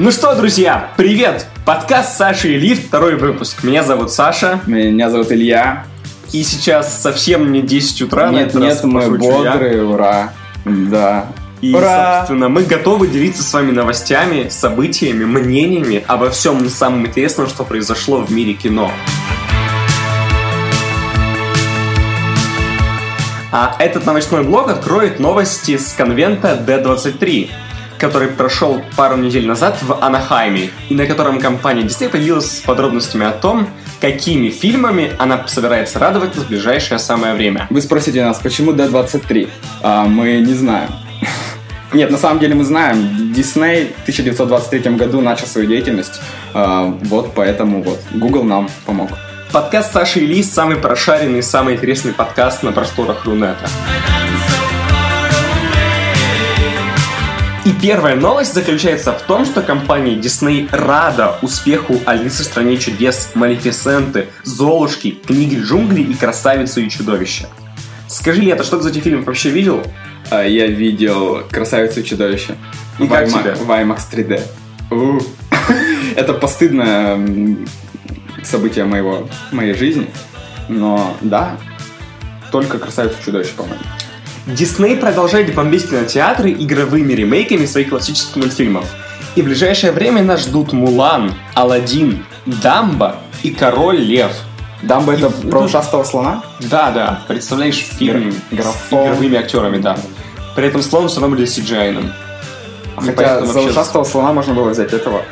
Ну что, друзья, привет! Подкаст Саши и Лив, второй выпуск. Меня зовут Саша. Меня зовут Илья. И сейчас совсем не 10 утра. Нет, нет, мы бодрые, я. ура. Да. И, Ура! собственно, мы готовы делиться с вами новостями, событиями, мнениями обо всем самом интересном, что произошло в мире кино. А этот новостной блог откроет новости с конвента D23, который прошел пару недель назад в Анахайме, и на котором компания Disney поделилась с подробностями о том, какими фильмами она собирается радовать в ближайшее самое время. Вы спросите нас, почему D23? А, мы не знаем. Нет, на самом деле мы знаем, Disney в 1923 году начал свою деятельность, а, вот поэтому вот Google нам помог. Подкаст Саши и Лис самый прошаренный, самый интересный подкаст на просторах Рунета. И первая новость заключается в том, что компания Disney рада успеху Алисы в стране чудес, Малефисенты, Золушки, Книги джунглей и Красавицу и чудовище. Скажи, Лето, что ты за эти фильмы вообще видел? А, я видел Красавицу и чудовище. И в как тебе? В IMAX 3D. Это постыдное событие моего, моей жизни. Но да, только Красавицу и чудовище, по-моему. Дисней продолжает бомбить кинотеатры игровыми ремейками своих классических мультфильмов. И в ближайшее время нас ждут Мулан, Алладин, Дамба и Король Лев. Дамба это и, про ушастого слона? Да, да. Представляешь фильм Графон. с игровыми актерами, да. При этом слон все равно будет CGI. Хотя за ушастого слона можно было взять этого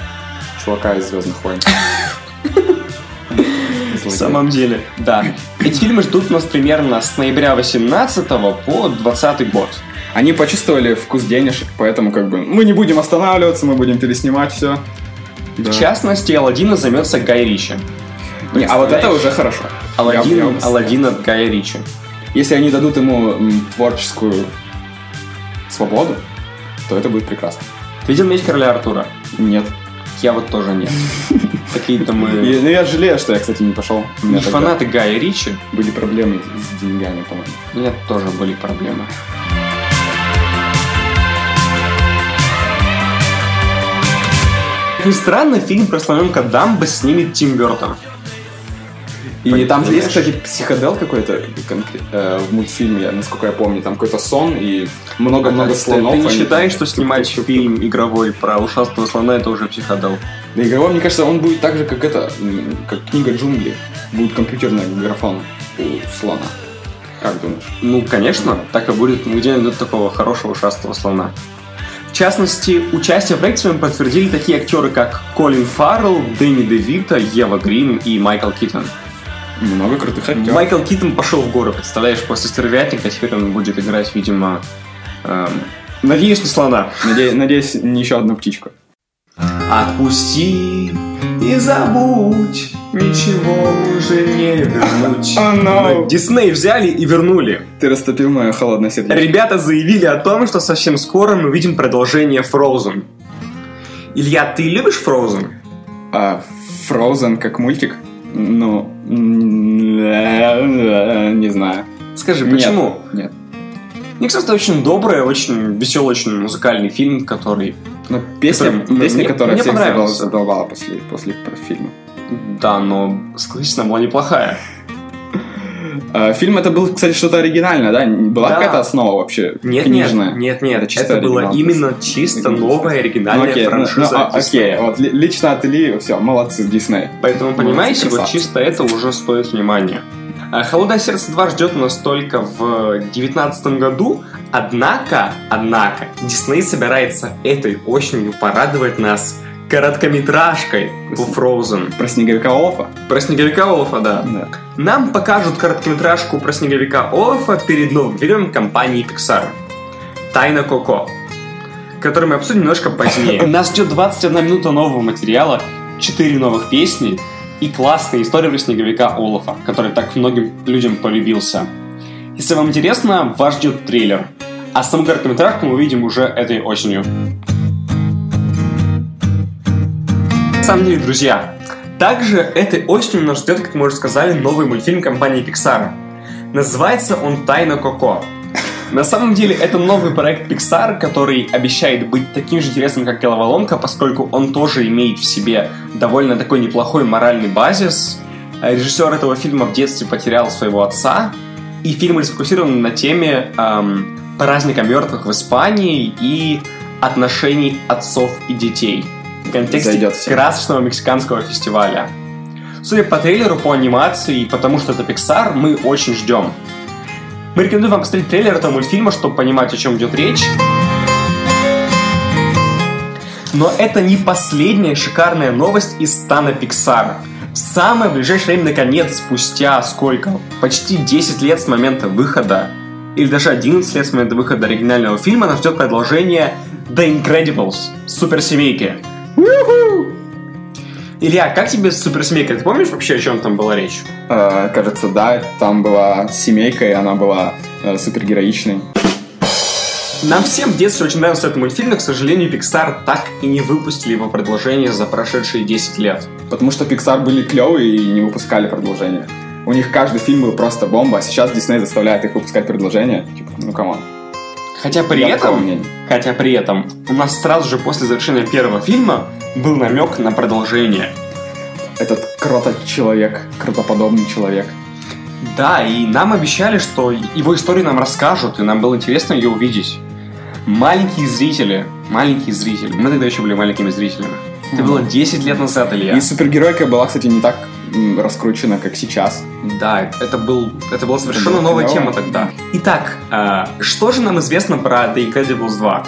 чувака из Звездных войн. Самом деле, да. Эти фильмы ждут нас примерно с ноября 18 по 20 год. Они почувствовали вкус денежек, поэтому как бы мы не будем останавливаться, мы будем переснимать все. Да. В частности, Алладина займется Гай Ричи. Не, а вот это уже хорошо. Алладин, я, я Алладин от Гая Ричи. Если они дадут ему творческую свободу, то это будет прекрасно. Ты видел меч короля Артура? Нет. Я вот тоже нет. Какие-то мы... Ну, я жалею, что я, кстати, не пошел. И фанаты Гая Ричи... Были проблемы с деньгами, по-моему. У меня тоже были проблемы. Как ни странно, фильм про слоненка Дамбо снимет Тим Бертон. И там же есть, кстати, психодел какой-то э, в мультфильме, насколько я помню. Там какой-то сон и много-много слонов. Ты не считаешь, что снимать фильм игровой про ушастого слона это уже психодел? Да игровой, мне кажется, он будет так же, как это, как книга джунглей. Будет компьютерный графон у слона. Как думаешь? Ну, конечно, так и будет. Где найдут такого хорошего ушастого слона? В частности, участие в проекте своем подтвердили такие актеры, как Колин Фаррелл, Дэнни Девита, Ева Грин и Майкл Киттон. Много крутых актеров. Майкл Китон пошел в горы, представляешь, после «Стервятника» теперь он будет играть, видимо... Эм, надеюсь, не слона. Надеюсь, надеюсь, не еще одну птичку. Отпусти и забудь, ничего уже не вернуть. Oh, no. Дисней взяли и вернули. Ты растопил мое холодное сердце. Ребята заявили о том, что совсем скоро мы увидим продолжение Frozen. Илья, ты любишь Frozen? А, Frozen как мультик? Ну, не знаю. Скажи, почему? Нет. Мне кажется, это очень добрый, очень веселый, очень музыкальный фильм, который... Ну, песня, который, песня мне, которая мне всех задолбала после, после фильма. Да, но, она была неплохая. А, фильм это был, кстати, что-то оригинальное, да? Была да. какая-то основа вообще нет, книжная? Нет, нет, нет. Это, это было именно чисто новая оригинальная ну, окей, ну, франшиза. Ну, а, окей, вот лично от Ильи, все, молодцы, Дисней. Поэтому, понимаете, вот чисто это уже стоит внимания. А, «Холодное сердце 2» ждет нас только в 2019 году, однако, однако, Дисней собирается этой осенью порадовать нас короткометражкой по Frozen. Про снеговика Олафа? Про снеговика Олафа, да. да. Нам покажут короткометражку про снеговика Олафа перед новым фильмом компании Pixar. Тайна Коко. Который мы обсудим немножко позднее. Нас ждет 21 минута нового материала, 4 новых песни и классная история про снеговика Олафа, который так многим людям полюбился. Если вам интересно, вас ждет трейлер. А саму короткометражку мы увидим уже этой осенью. Самом деле, друзья, также этой осенью нас ждет, как мы уже сказали, новый мультфильм компании Pixar. Называется он «Тайна Коко». На самом деле, это новый проект Pixar, который обещает быть таким же интересным, как Головоломка, поскольку он тоже имеет в себе довольно такой неплохой моральный базис. Режиссер этого фильма в детстве потерял своего отца, и фильм сфокусирован на теме эм, праздника мертвых в Испании и отношений отцов и детей в контексте красочного мексиканского фестиваля. Судя по трейлеру, по анимации и потому что это Pixar, мы очень ждем. Мы рекомендуем вам посмотреть трейлер этого мультфильма, чтобы понимать, о чем идет речь. Но это не последняя шикарная новость из стана Pixar. В самое ближайшее время, наконец, спустя сколько? Почти 10 лет с момента выхода, или даже 11 лет с момента выхода оригинального фильма, нас ждет продолжение The Incredibles, суперсемейки. Илья, как тебе суперсемейка? Ты помнишь вообще, о чем там была речь? Э, кажется, да. Там была семейка, и она была э, супергероичной. Нам всем в детстве очень нравился этот мультфильм, но, к сожалению, Pixar так и не выпустили его продолжение за прошедшие 10 лет. Потому что Pixar были клевые и не выпускали продолжение. У них каждый фильм был просто бомба, а сейчас Disney заставляет их выпускать продолжение. Типа, ну come on. Хотя при Я этом, хотя при этом, у нас сразу же после завершения первого фильма был намек на продолжение. Этот крутой человек, крутоподобный человек. Да, и нам обещали, что его историю нам расскажут, и нам было интересно ее увидеть. Маленькие зрители, маленькие зрители, мы тогда еще были маленькими зрителями. Это было 10 лет назад, Илья. И супергеройка была, кстати, не так раскручена, как сейчас. Да, это, был, это была совершенно это новая тема тогда. Итак, э, что же нам известно про The Incredibles 2?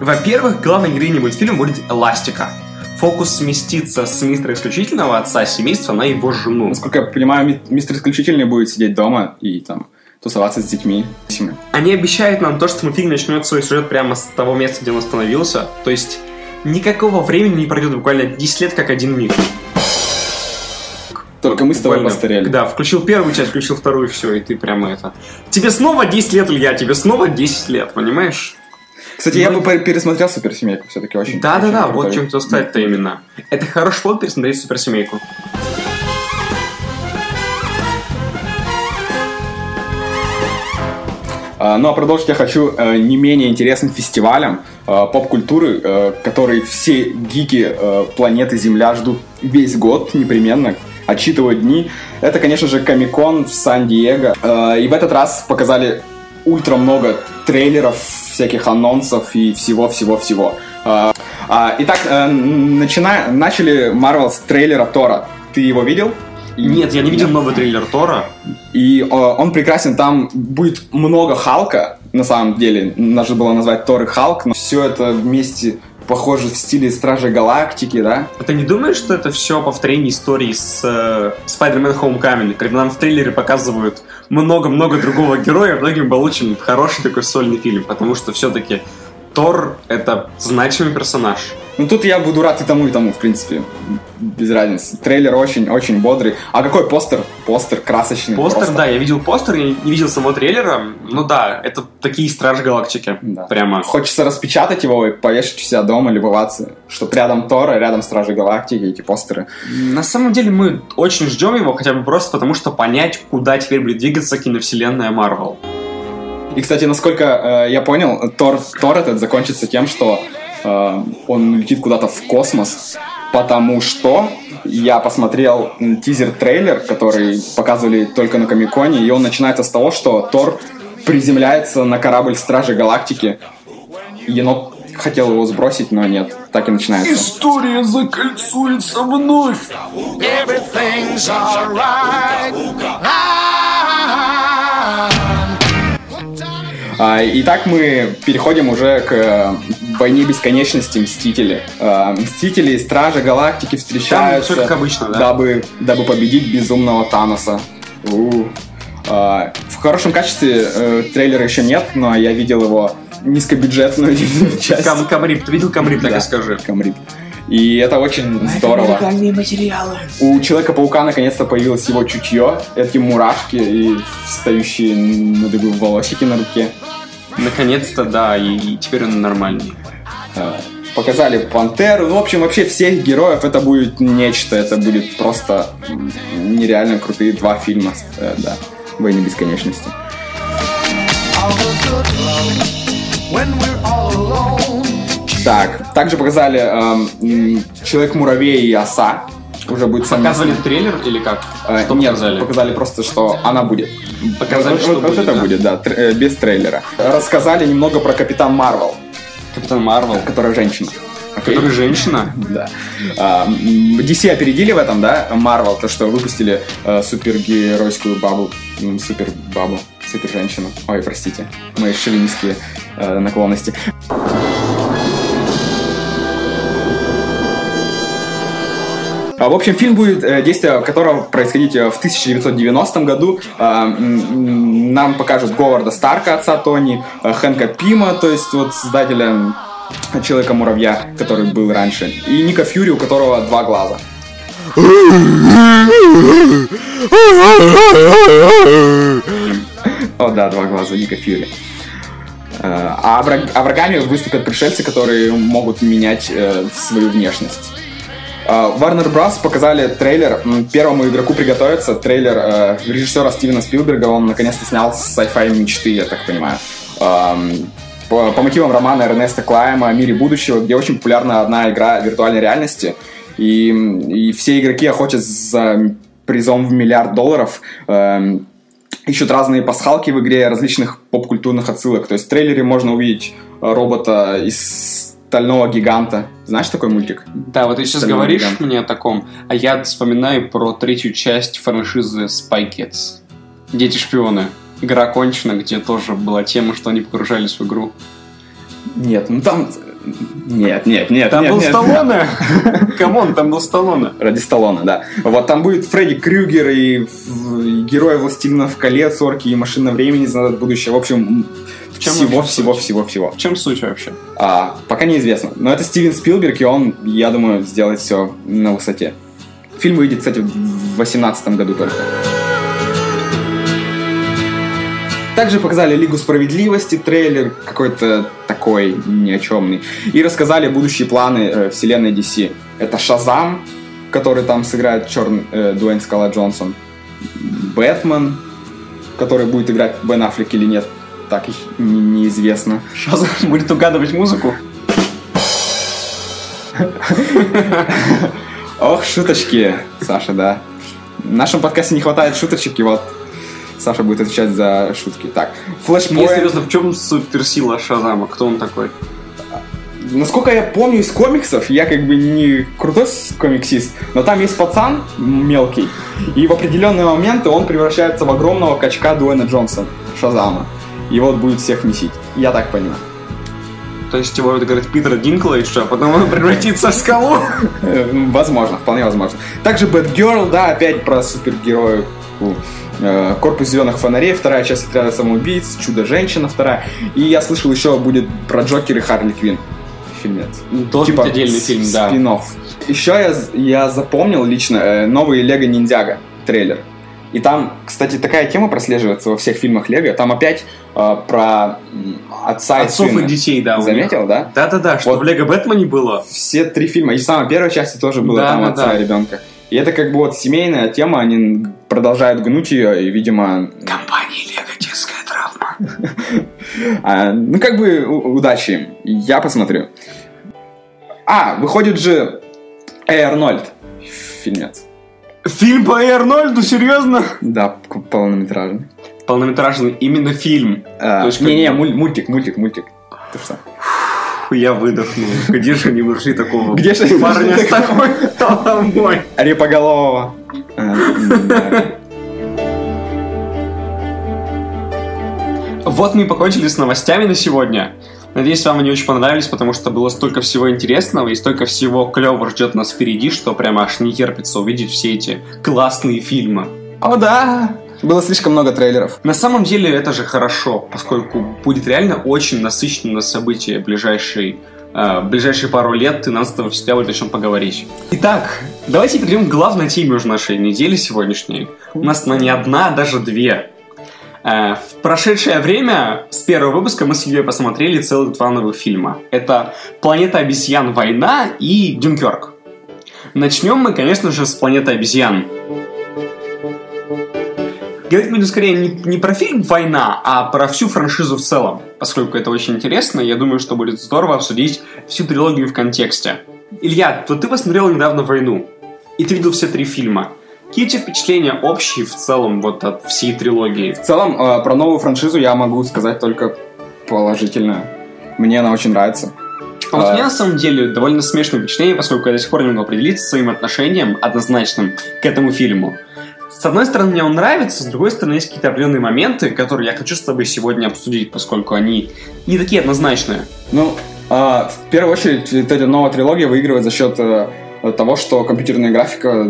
Во-первых, главной героиней мультфильма будет Эластика. Фокус сместится с мистера исключительного отца семейства на его жену. Насколько я понимаю, мистер исключительный будет сидеть дома и там тусоваться с детьми. Они обещают нам то, что мультфильм начнет свой сюжет прямо с того места, где он остановился. То есть никакого времени не пройдет буквально 10 лет, как один миг. Только мы с тобой постарели. Да, включил первую часть, включил вторую, все, и ты прямо это... Тебе снова 10 лет, Илья, тебе снова 10 лет, понимаешь? Кстати, ну, я бы пересмотрел Суперсемейку, все-таки очень. Да, да, да, вот чем хотел сказать-то именно. Это хороший повод пересмотреть Суперсемейку. А, ну а продолжить я хочу э, не менее интересным фестивалем э, поп-культуры, э, который все гики планеты Земля ждут весь год непременно, отчитывают дни. Это, конечно же, Комикон в Сан-Диего. И в этот раз показали ультра много трейлеров, всяких анонсов и всего-всего-всего. Итак, начина... начали Marvel с трейлера Тора. Ты его видел? Нет, я не видел новый трейлер Тора. И э, он прекрасен, там будет много Халка, на самом деле. Надо было назвать Тор и Халк, но все это вместе похоже в стиле Стражи Галактики, да? А ты не думаешь, что это все повторение истории с э, Spider-Man Homecoming, когда нам в трейлере показывают много-много другого героя, многим был очень хороший такой сольный фильм, потому что все-таки Тор — это значимый персонаж. Ну тут я буду рад и тому, и тому, в принципе. Без разницы. Трейлер очень-очень бодрый. А какой постер? Постер красочный. Постер, просто. да, я видел постер, я не видел самого трейлера. Ну да, это такие Стражи Галактики. Да. Прямо. Хочется распечатать его и повешать у себя дома, любоваться. Что рядом Тора, рядом Стражи Галактики, эти постеры. На самом деле мы очень ждем его, хотя бы просто потому, что понять, куда теперь будет двигаться киновселенная Марвел. И, кстати, насколько э, я понял, Тор, Тор этот закончится тем, что Э, он летит куда-то в космос, потому что я посмотрел тизер-трейлер, который показывали только на Комиконе, и он начинается с того, что Тор приземляется на корабль Стражи Галактики. Енот хотел его сбросить, но нет. Так и начинается. История закольцуется вновь. А, итак, мы переходим уже к э, войне бесконечности Мстители. А, Мстители и Стражи Галактики встречаются, Там, как обычно, да? дабы, дабы победить безумного Таноса. У-у. А, в хорошем качестве э, трейлера еще нет, но я видел его низкобюджетную часть. Кам Камрип, ты видел Камрип, так и скажи. Камрип. И это очень здорово. материалы. У Человека-паука наконец-то появилось его чутье, эти мурашки и встающие на дыбы волосики на руке. Наконец-то, да, и, теперь он нормальный. Показали Пантеру. Ну, в общем, вообще всех героев это будет нечто. Это будет просто нереально крутые два фильма. Э, да, Войны бесконечности. Так, также показали эм, Человек-муравей и оса. Уже будет Показывали трейлер или как? Э, Что Нет, показали? показали просто, что она будет. Показали, вот, что вот- вот будет, это да. будет, да, тр- э, без трейлера. Рассказали немного про Капитан Марвел, Капитан Марвел. которая женщина. Окей? Который женщина. Да. А, DC опередили в этом, да, Марвел, то, что выпустили э, супергеройскую бабу, м, супер бабу, супер женщину. Ой, простите, мои шовинистские э, наклонности. В общем, фильм будет, э, действие которого происходить э, в 1990 году. А, Нам покажут Говарда Старка, отца Тони, э, Хэнка Пима, то есть вот создателя Человека-муравья, который был раньше, и Ника Фьюри, у которого два глаза. О, да, два глаза Ника Фьюри. А, враг- а врагами выступят пришельцы, которые могут менять свою внешность. Э, Warner Bros. показали трейлер первому игроку приготовиться. Трейлер э, режиссера Стивена Спилберга. Он наконец-то снял sci-fi мечты, я так понимаю. Эм, По, по мотивам романа Эрнеста Клайма о мире будущего, где очень популярна одна игра виртуальной реальности. И, и все игроки охотятся за призом в миллиард долларов. Эм, ищут разные пасхалки в игре различных поп-культурных отсылок. То есть в трейлере можно увидеть э, робота из стального гиганта. Знаешь такой мультик? Да, вот ты сейчас Стальной говоришь гигант. мне о таком, а я вспоминаю про третью часть франшизы Spy Kids. Дети-шпионы. Игра кончена, где тоже была тема, что они погружались в игру. Нет, ну там... Нет, нет, нет. Там нет, был нет. Сталлоне! Come on, там был Сталлоне. Ради Сталлоне, да. Вот там будет Фредди Крюгер и, в- и герой «Властелинов колец», орки и машина времени в будущее. В общем, чем всего, всего, суть? всего, всего. В чем суть вообще? А, пока неизвестно. Но это Стивен Спилберг, и он, я думаю, сделает все на высоте. Фильм выйдет, кстати, в 2018 году только. Также показали Лигу Справедливости, трейлер какой-то такой ни о чемный. И рассказали будущие планы э, вселенной DC. Это Шазам, который там сыграет черный э, Дуэйн Скала Джонсон. Бэтмен, который будет играть Бен Аффлек или нет, так не- неизвестно. Сейчас будет угадывать музыку. Ох, шуточки, Саша, да. В нашем подкасте не хватает шуточек, и вот Саша будет отвечать за шутки. Так, Мне флешпоинт. серьезно, в чем суперсила Шазама? Кто он такой? Насколько я помню из комиксов, я как бы не крутой комиксист, но там есть пацан мелкий, и в определенные моменты он превращается в огромного качка Дуэна Джонсона, Шазама. И вот будет всех месить. Я так понимаю. То есть его это говорит Питер Динклейдж, а потом он превратится в скалу? Э, Возможно, вполне возможно. Также Бэтгерл, да, опять про супергероев. Э, Корпус зеленых фонарей, вторая часть отряда самоубийц, Чудо-женщина, вторая. И я слышал еще будет про Джокер и Харли Квин. Фильмец. Должен быть отдельный фильм, да. спин Еще я, я запомнил лично э, новый Лего Ниндзяго трейлер. И там, кстати, такая тема прослеживается во всех фильмах Лего. Там опять э, про отца Отцов и сына. и детей, да. Заметил, да? Да-да-да, что Вот. в Лего Бэтмене было. все три фильма. И в самой первой части тоже было Да, там да, отца да. и ребенка. И это как бы вот семейная тема, они продолжают гнуть ее, и, видимо, Компания Лего детская травма. а, ну как бы удачи им. Я посмотрю. А, выходит же Эй Арнольд. Фильмец. Фильм по Арнольду, серьезно? Да, полнометражный. Полнометражный именно фильм. А, есть бы- муль- мультик, мультик, мультик. Ты что? Я выдохнул. Где же они нашли такого Где же парня с такой головой? Репоголового. А. Вот мы и покончили с новостями на сегодня. Надеюсь, вам они очень понравились, потому что было столько всего интересного и столько всего клевого ждет нас впереди, что прямо аж не терпится увидеть все эти классные фильмы. О, да! Было слишком много трейлеров. На самом деле это же хорошо, поскольку будет реально очень насыщенно событие ближайшей, э, ближайшие пару лет, и нам с тобой всегда будет о чем поговорить. Итак, давайте перейдем к главной теме уже нашей недели сегодняшней. У нас она не одна, а даже две. Э, В прошедшее время с первого выпуска мы с Ильей посмотрели целых два новых фильма. Это «Планета обезьян. Война» и «Дюнкерк». Начнем мы, конечно же, с «Планеты обезьян». Говорить будем скорее не, не про фильм «Война», а про всю франшизу в целом. Поскольку это очень интересно, я думаю, что будет здорово обсудить всю трилогию в контексте. Илья, то ты посмотрел недавно «Войну», и ты видел все три фильма. Какие у тебя впечатления общие в целом вот от всей трилогии? В целом, э, про новую франшизу я могу сказать только положительно. Мне она очень нравится. А вот А. у меня на самом деле довольно смешное впечатление, поскольку я до сих пор не могу определиться своим отношением однозначным к этому фильму. С одной стороны, мне он нравится, с другой стороны, есть какие-то определенные моменты, которые я хочу с тобой сегодня обсудить, поскольку они не такие однозначные. Ну, а, в первую очередь, эта новая трилогия выигрывает за счет э, того, что компьютерная графика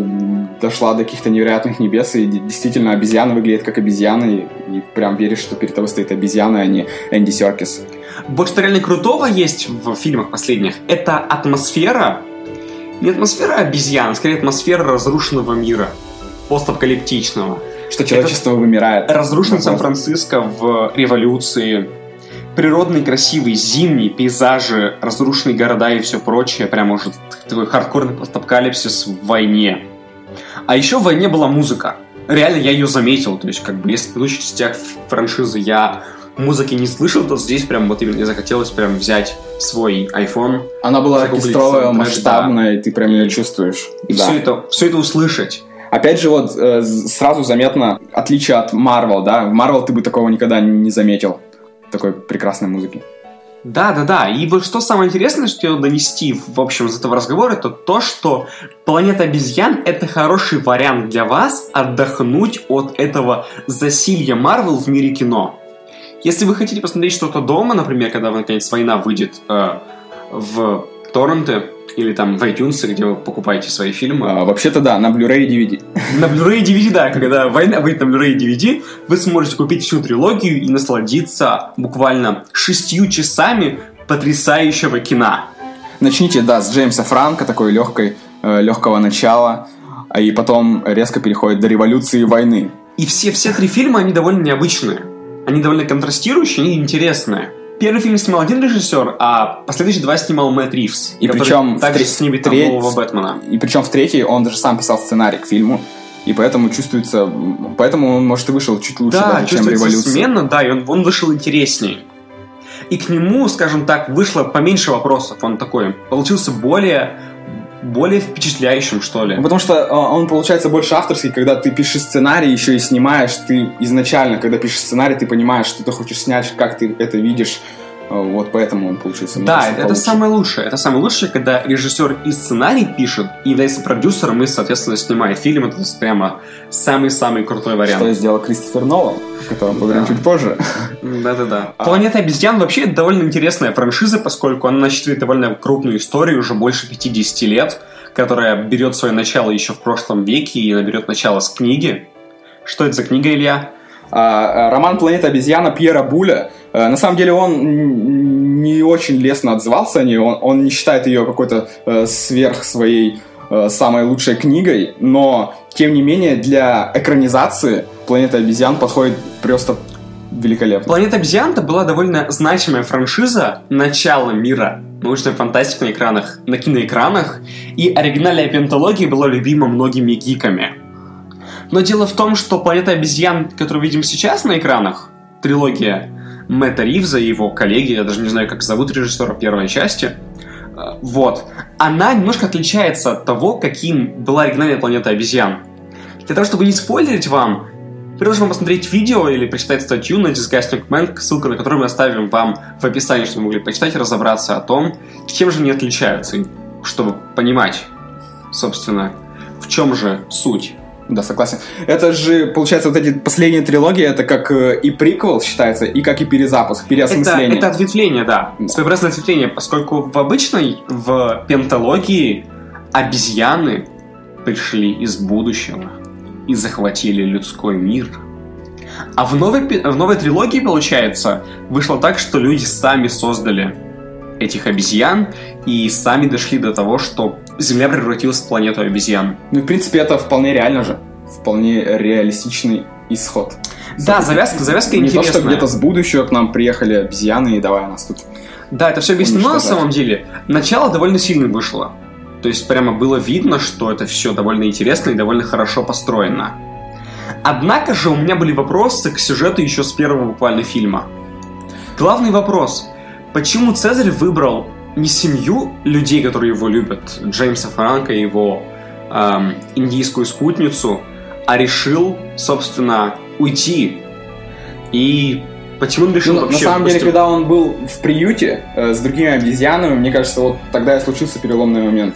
дошла до каких-то невероятных небес, и действительно обезьяна выглядит как обезьяна, и, и прям веришь, что перед тобой стоит обезьяна, а не Энди Серкис. Вот что реально крутого есть в фильмах последних, это атмосфера, не атмосфера обезьян, а скорее атмосфера разрушенного мира, постапокалиптичного. Что человечество вымирает. Разрушен. Сан-Франциско в революции. Природные красивые зимние пейзажи, разрушенные города и все прочее. Прям уже такой хардкорный постапокалипсис в войне. А еще в войне была музыка. Реально я ее заметил. То есть, как бы, если в предыдущих частях франшизы я музыки не слышал, то здесь прям вот именно захотелось прям взять свой iPhone Она была оркестровая, масштабная, и ты прям ее чувствуешь. и Да. все, это, все это услышать. Опять же, вот э, сразу заметно отличие от Marvel, да? В Marvel ты бы такого никогда не заметил. Такой прекрасной музыки. Да, да, да. И вот что самое интересное, что я донести, в общем, из этого разговора, это то, что планета обезьян это хороший вариант для вас отдохнуть от этого засилья Марвел в мире кино. Если вы хотите посмотреть что-то дома, например, когда, наконец, война выйдет э, в торренты или там в iTunes, где вы покупаете свои фильмы, А, вообще-то да, на Blu-ray и DVD. на Blu-ray и DVD, да, когда война выйдет на Blu-ray и DVD, вы сможете купить всю трилогию и насладиться буквально шестью часами потрясающего кино. Начните, да, с Джеймса Франка, такой легкой, э, легкого начала, а и потом резко переходит до революции и войны. И все, все три фильма, они довольно необычные. Они довольно контрастирующие, они интересные. Первый фильм снимал один режиссер, а последующие два снимал Мэтт Ривз. И причем также тре- снимет треть- нового Бэтмена. И причем в третьей он даже сам писал сценарий к фильму, и поэтому чувствуется, поэтому он, может, и вышел чуть лучше Да, даже, чем революция. сменно, да, и он, он вышел интереснее. И к нему, скажем так, вышло поменьше вопросов. Он такой получился более, более впечатляющим, что ли. Ну, Потому что э, он получается больше авторский, когда ты пишешь сценарий, еще и снимаешь. Ты изначально, когда пишешь сценарий, ты понимаешь, что ты хочешь снять, как ты это видишь. Вот поэтому он получился. Да, это, получше. самое лучшее. Это самое лучшее, когда режиссер и сценарий пишет, и является продюсером, и, соответственно, снимает фильм. Это прямо самый-самый крутой вариант. Что сделал Кристофер Нолан, о котором поговорим Да. чуть позже. Да-да-да. А. Планета обезьян вообще довольно интересная франшиза, поскольку она насчитывает довольно крупную историю, уже больше 50 лет, которая берет свое начало еще в прошлом веке и она берет начало с книги. Что это за книга, Илья? А, а, Роман «Планета обезьяна» Пьера Буля. э, На самом деле он не очень лестно отзывался о ней. Он, он не считает ее какой-то э, сверх своей э, самой лучшей книгой, но тем не менее для экранизации «Планета обезьян» подходит просто великолепно. Планета обезьян это была довольно значимая франшиза начала мира научной фантастики на экранах, на киноэкранах, и оригинальная пентология была любима многими гиками. Но дело в том, что Планета обезьян, которую видим сейчас на экранах, трилогия Мэтта Ривза и его коллеги, я даже не знаю, как зовут режиссера первой части, э, вот, она немножко отличается от того, каким была оригинальная Планета обезьян. Для того, чтобы не спойлерить вам, Предложим вам посмотреть видео или почитать статью на Disgusting Man, ссылку на которую мы оставим вам в описании, чтобы вы могли почитать и разобраться о том, чем же они отличаются, чтобы понимать, собственно, в чем же суть. Да, согласен. Это же, получается, вот эти последние трилогии, это как э, и приквел считается, и как и перезапуск, Это, переосмысление. это ответвление, да. Да. Своеобразное ответвление, поскольку в обычной, в пентологии обезьяны пришли из будущего и захватили людской мир. А в новой, в новой трилогии, получается, вышло так, что люди сами создали этих обезьян и сами дошли до того, что Земля превратилась в планету обезьян. Ну, в принципе, это вполне реально же. Вполне реалистичный исход. Да, завязка, завязка Не то, интересная. что где-то с будущего к нам приехали обезьяны и давай нас тут. Да, это все объяснено на самом деле. Начало довольно сильно вышло. То есть прямо было видно, что это все довольно интересно и довольно хорошо построено. Однако же у меня были вопросы к сюжету еще с первого буквально фильма. Главный вопрос. Почему Цезарь выбрал не семью людей, которые его любят, Джеймса Франка и его эм, индийскую спутницу, а решил, собственно, уйти. И почему он решил Ну, вообще... на самом деле, когда он был в приюте э, с другими обезьянами, мне кажется, вот тогда и случился переломный момент.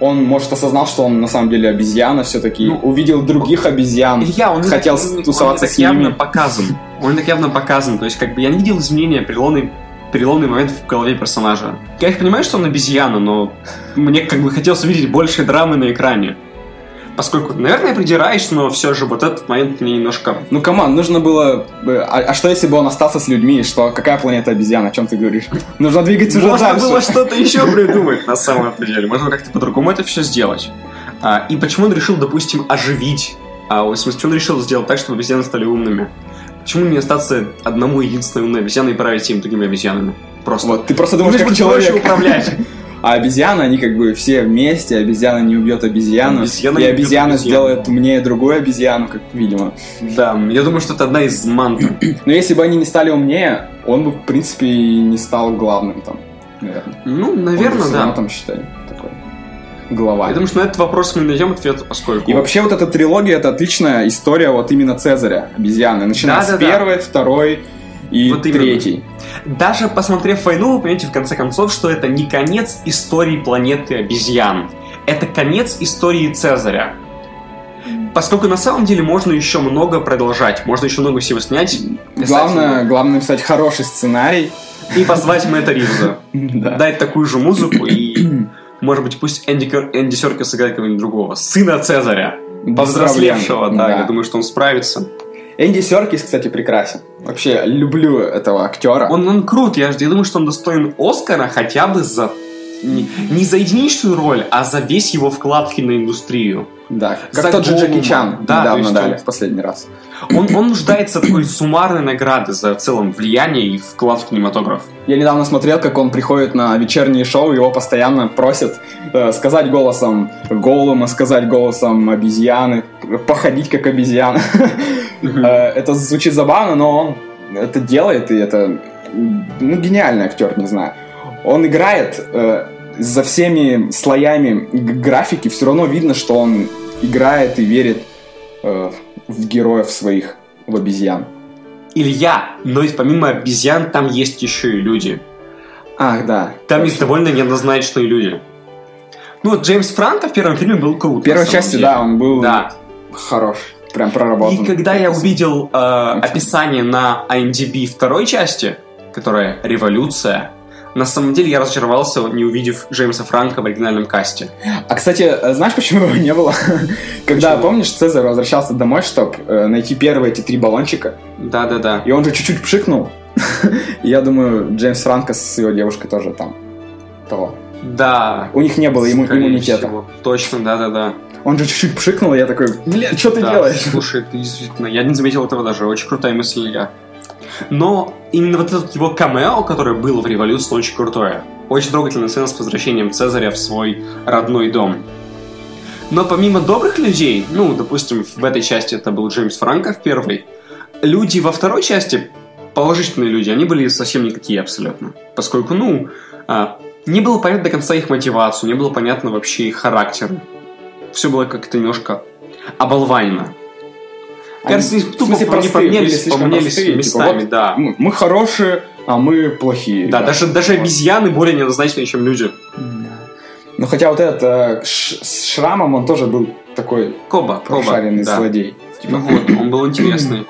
Он, может, осознал, что он на самом деле обезьяна все-таки, Ну, увидел других обезьян, Илья, он хотел так- он тусоваться так с ними. явно показан. Он так явно показан. То есть, как бы я не видел изменения, переломный, переломный момент в голове персонажа. Я их понимаю, что он обезьяна, но мне как бы хотелось увидеть больше драмы на экране. Поскольку, наверное, я придираюсь, но все же вот этот момент мне немножко... Ну, команд, нужно было... бы- А, а что, если бы он остался с людьми? Что, какая планета обезьян? О чем ты говоришь? Нужно двигать уже Можно дальше. было что-то еще придумать на самом деле. Можно как-то по-другому это все сделать. А, и почему он решил, допустим, оживить? А, в смысле, он решил сделать так, чтобы обезьяны стали умными? Почему не остаться одному единственной умной обезьяной и править всеми другими обезьянами? Просто. Вот, ты просто Ну, думаешь, лишь как бы человек. управлять. А обезьяны, они как бы все вместе, обезьяна не убьет обезьяну, Обезьяна и убьет обезьяна сделает умнее другую обезьяну, как видимо. Да, я думаю, что это одна из мантр. Но если бы они не стали умнее, он бы, в принципе, и не стал главным там, наверное. Ну, Он бы наверное, всё равно да. там, считай, такой глава. Я думаю, что на этот вопрос мы найдем ответ, поскольку... И вообще вот эта трилогия это отличная история вот именно Цезаря, обезьяны, начиная с Да-да-да. первой, второй и Вот именно. третьей. Даже посмотрев «Войну», вы поймете в конце концов, что это не конец истории планеты обезьян. Это конец истории Цезаря. Поскольку на самом деле можно еще много продолжать, можно еще много всего снять. Главное, главное написать хороший сценарий. И позвать Мэтта Ривза. Да. Дать такую же музыку и, может быть, пусть Энди, Кер- Энди Серкис сыграет кого-нибудь другого. Сына Цезаря. Повзрослевшего, проблем. да, я думаю, что он справится. Энди Серкис, кстати, прекрасен. Вообще, люблю этого актера. Он, он крут, я, я думаю, что он достоин Оскара хотя бы за... Не, не за единичную роль, а за весь его вклад в киноиндустрию. Да, как За тот же Джеки. Чан Да, недавно есть дали в последний раз. Он, он нуждается в такой суммарной награды за в целом влияние и вклад в кинематограф. Я недавно смотрел, как он приходит на вечерние шоу, его постоянно просят э, сказать голосом Голума, сказать голосом обезьяны, походить как обезьяна. Э, Это звучит забавно, но он это делает, и это ну, гениальный актер, не знаю. Он играет э, за всеми слоями графики, все равно видно, что он играет и верит э, в героев своих, в обезьян. Илья, но ведь помимо обезьян там есть еще и люди. Ах, да. Там есть довольно неоднозначные люди. Ну вот Джеймс Франко в первом фильме был крут. В первой части, деле. да, он был Да. хорош. Прям проработан. И когда я увидел э, описание на IMDb второй части, которая «Революция», на самом деле я разочаровался, не увидев Джеймса Франка в оригинальном касте. А, кстати, э, знаешь, почему его не было? Когда, Почему? помнишь, Цезарь возвращался домой, чтобы найти первые эти три баллончика, Да-да-да. и он же чуть-чуть пшикнул. Я думаю, Джеймс Франко с его девушкой тоже там того. Да. У них не было скорее иммунитета. всего. Точно, да-да-да. Он же чуть-чуть пшикнул, и я такой, бля, что ты Да, делаешь? Слушай, ты действительно, я не заметил этого даже. Очень крутая мысль, Илья. Но именно вот этот его камео, которое было в революции, очень крутое. Очень трогательная сцена с возвращением Цезаря в свой родной дом. Но помимо добрых людей, ну, допустим, в этой части это был Джеймс Франко в первой, люди во второй части, положительные люди, они были совсем никакие абсолютно. Поскольку, ну, а, не было понятно до конца их мотивацию, не было понятно вообще их характер. Все было как-то немножко оболванено. Кажется, в тупо смысле, простые, поменялись, поменялись простые, типа, местами, вот да. Мы хорошие, а мы плохие. Да, ребята. даже, даже обезьяны более неоднозначные, чем люди. Ну, хотя вот этот э, с шрамом, он тоже был такой Коба, Коба. прошаренный да. злодей. Ну вот, он был интересный.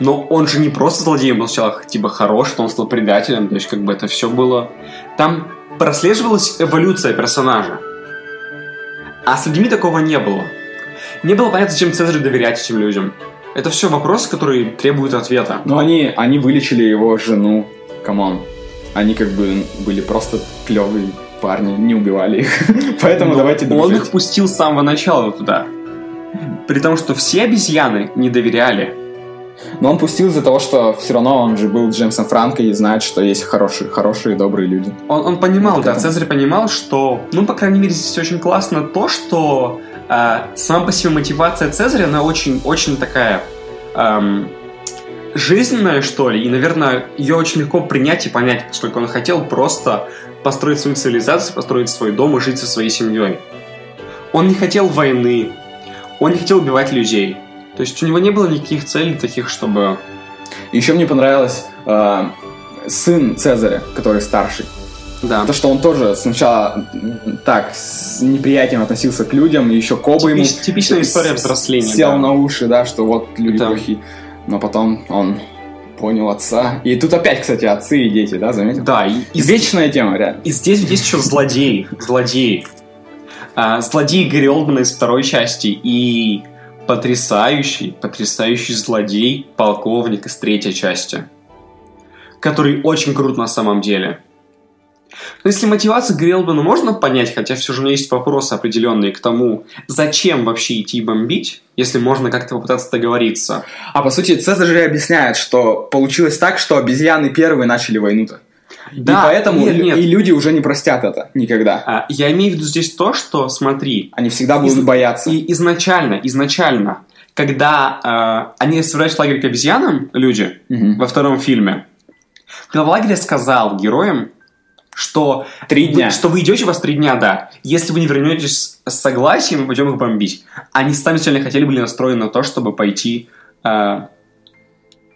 Но он же не просто злодеем был сначала, типа, хорош, но он стал предателем, то есть, как бы, это все было... Там прослеживалась эволюция персонажа. А с людьми такого не было. Не было понятно, зачем Цезарю доверять этим людям. Это все вопросы, которые требуют ответа. Но они, они вылечили его жену, come on. Они как бы были просто клевые парни, не убивали их. Поэтому Но давайте Он дружить. их пустил с самого начала туда. При том, что все обезьяны не доверяли. Но он пустил из-за того, что все равно он же был Джеймсом Франко и знает, что есть хорошие, хорошие, добрые люди. Он, он понимал, Вот да, это. Цезарь понимал, что, ну, по крайней мере, здесь очень классно то, что а, сама по себе мотивация Цезаря, она очень-очень такая эм, жизненная, что ли, и, наверное, ее очень легко принять и понять, поскольку он хотел просто построить свою цивилизацию, построить свой дом и жить со своей семьей. Он не хотел войны, он не хотел убивать людей. То есть у него не было никаких целей таких, чтобы... Еще мне понравилось э, сын Цезаря, который старший. Да. То, что он тоже сначала так с неприятием относился к людям, и еще Коба ему... Типич- типичная история взросления, Сел да. на уши, да, что вот люди Да. плохие. Но потом он понял отца. И тут опять, кстати, отцы и дети, да, заметил? Да, и, и, Вечная тема, реально. и здесь есть еще злодей. Злодей. А, злодей Гэри Олдмана из второй части и потрясающий, потрясающий злодей, полковник из третьей части. Который очень крут на самом деле. Но если мотивацию Гэри Олдмана можно понять, хотя все же у меня есть вопросы определенные к тому, зачем вообще идти бомбить, если можно как-то попытаться договориться. А по сути, Цезарь же объясняет, что получилось так, что обезьяны первые начали войну-то. Да, и поэтому нет, нет. и люди уже не простят это никогда. А, я имею в виду здесь то, что, смотри, Они всегда будут Из- бояться. И изначально, изначально, когда э, они собирались в лагерь к обезьянам, люди, Мгм. во втором фильме, глава лагеря сказал героям, что Три вы- дня. что вы идете у вас три дня, да. Если вы не вернетесь с согласием, мы пойдем их бомбить. Они сами изначально хотели были настроены на то, чтобы пойти э,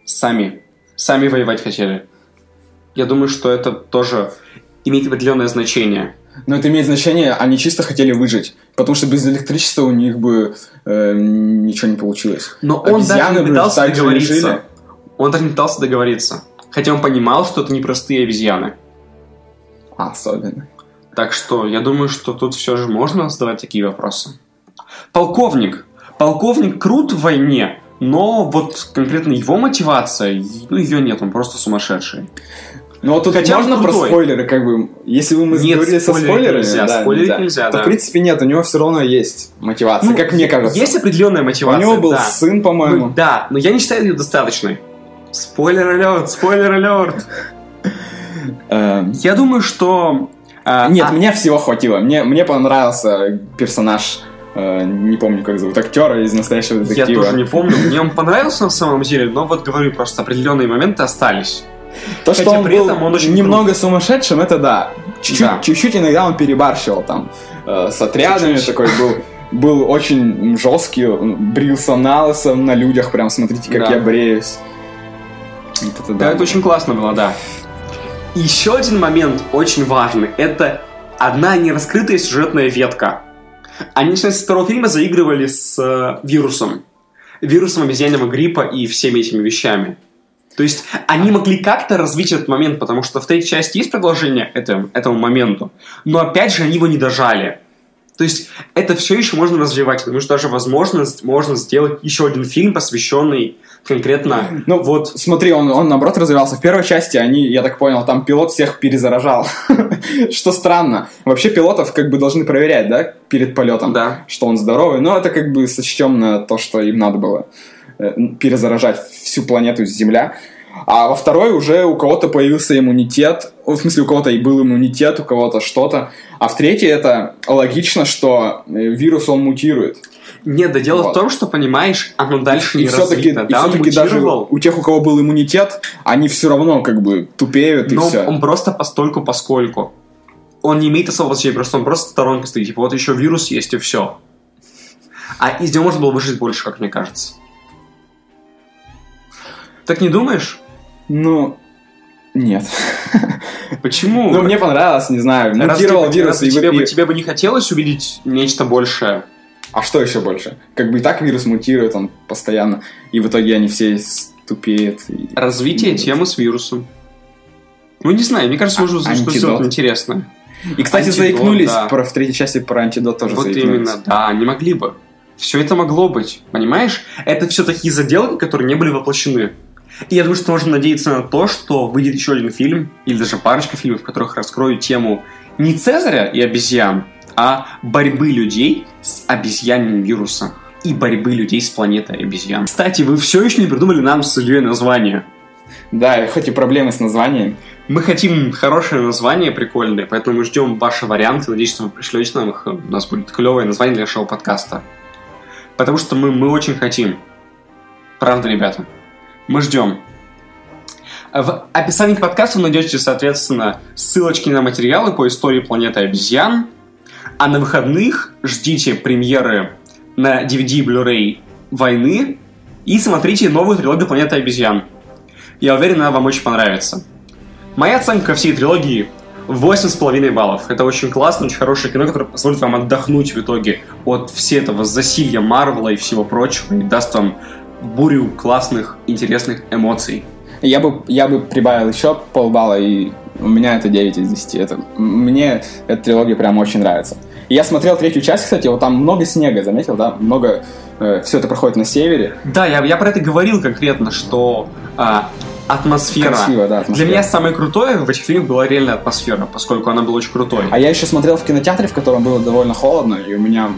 сами. Сами воевать хотели. Я думаю, что это тоже имеет определенное значение. Но это имеет значение, они чисто хотели выжить. Потому что без электричества у них бы э, ничего не получилось. Но он даже Обезьяны не бы пытался договориться. Он даже не пытался договориться. Хотя он понимал, что это непростые обезьяны. А, особенно. Так что я думаю, что тут все же можно задавать такие вопросы. Полковник. Полковник крут в войне, но вот конкретно его мотивация, ну ее нет, он просто сумасшедший. Ну вот тут Хотя можно про спойлеры, как бы, если бы мы Нет, говорили со спойлерами, нельзя, да, спойлерить нельзя, то да. в принципе нет, у него все равно есть мотивация, Ну, как мне кажется. Есть определенная У мотивация. него был да. сын, по-моему. Ну, да, но я не считаю ее достаточной. Спойлер алерт, спойлер алерт. Эм, Я думаю, что... а, Нет, а- мне всего хватило. Мне, мне понравился персонаж, э, не помню, как зовут, актера из настоящего Я детектива. тоже не помню. Мне он понравился на самом деле, но вот говорю, просто определенные моменты остались. То, что Хотя он при был этом он очень немного сумасшедшим, это да. Чуть-чуть, Да. чуть-чуть иногда он перебарщивал там э, с отрядами, Чуть-чуть. такой был был очень жесткий, брился на лысо на людях, прям смотрите, как Да. я бреюсь. Вот это Да, это очень классно было, да. Еще один момент очень важный. Это одна нераскрытая сюжетная ветка. Они, с второго фильма, заигрывали с э, вирусом. Вирусом обезьянного гриппа и всеми этими вещами. То есть они могли как-то развить этот момент, потому что в третьей части есть продолжение этому, этому моменту, но опять же они его не дожали. То есть это все еще можно развивать, потому что даже возможность можно сделать еще один фильм, посвященный конкретно Ну, вот Смотри, он, он наоборот развивался. В первой части они, я так понял, там пилот всех перезаражал. Что странно. Вообще пилотов как бы должны проверять, да, перед полетом, Да. что он здоровый. Но это как бы сочтем на то, что им надо было э, перезаражать всю планету Земля. А во второй уже у кого-то появился иммунитет. В смысле, у кого-то и был иммунитет, у кого-то что-то. А в третьей это логично, что э, вирус, он мутирует. Нет, да дело Вот. в том, что, понимаешь, оно дальше и не все-таки, развито. и Да, все-таки даже у тех, у кого был иммунитет, они все равно как бы тупеют и но все. он просто постольку поскольку. Он не имеет особого значения, просто он просто сторонкой стоит. Типа, вот еще вирус есть, и все. А из него можно было выжить больше, как мне кажется. Так не думаешь? Ну, нет. Почему? Ну, мне понравилось, не знаю, мутировал вирус. и тебе, бы, и- тебе бы не хотелось увидеть нечто большее? А что еще больше? Как бы и так вирус мутирует, он постоянно. И в итоге они все тупеют. и- Развитие Вот. темы с вирусом. Ну, не знаю, мне кажется, А- можно что антидот. сделать интересное. И, кстати, Антидот, заикнулись да. про, в третьей части про антидот тоже Вот заикнулись. именно, да, не могли бы. Все это могло быть, понимаешь? Это все такие заделки, которые не были воплощены. И я думаю, что можно надеяться на то, что выйдет еще один фильм, или даже парочка фильмов, в которых раскроют тему не Цезаря и обезьян, а борьбы людей с обезьянным вирусом и борьбы людей с планетой обезьян. Кстати, вы все еще не придумали нам с Ильей название. Да, хоть и проблемы с названием. Мы хотим хорошее название, прикольное, поэтому мы ждем ваши варианты. Надеюсь, что вы пришлете нам их. У нас будет клевое название для шоу-подкаста. Потому что мы, мы очень хотим. Правда, ребята? Мы ждем. В описании к подкасту найдете, соответственно, ссылочки на материалы по истории планеты обезьян. А на выходных ждите премьеры на DVD и Blu-ray «Войны» и смотрите новую трилогию «Планета обезьян». Я уверен, она вам очень понравится. Моя оценка всей трилогии 8,5 баллов. Это очень классно, очень хорошее кино, которое позволит вам отдохнуть в итоге от всего этого засилья Марвела и всего прочего, и даст вам бурю классных, интересных эмоций. Я бы, я бы прибавил еще полбалла, и у меня это 9 из 10. Это, мне эта трилогия прям очень нравится. И я смотрел третью часть, кстати, вот там много снега, заметил, да? Много... Э, все это проходит на севере. Да, я, я про это говорил конкретно, что а, атмосфера. Красиво, да, атмосфера. Для меня самое крутое в этих фильмах была реальная атмосфера, поскольку она была очень крутой. А я еще смотрел в кинотеатре, в котором было довольно холодно, и у меня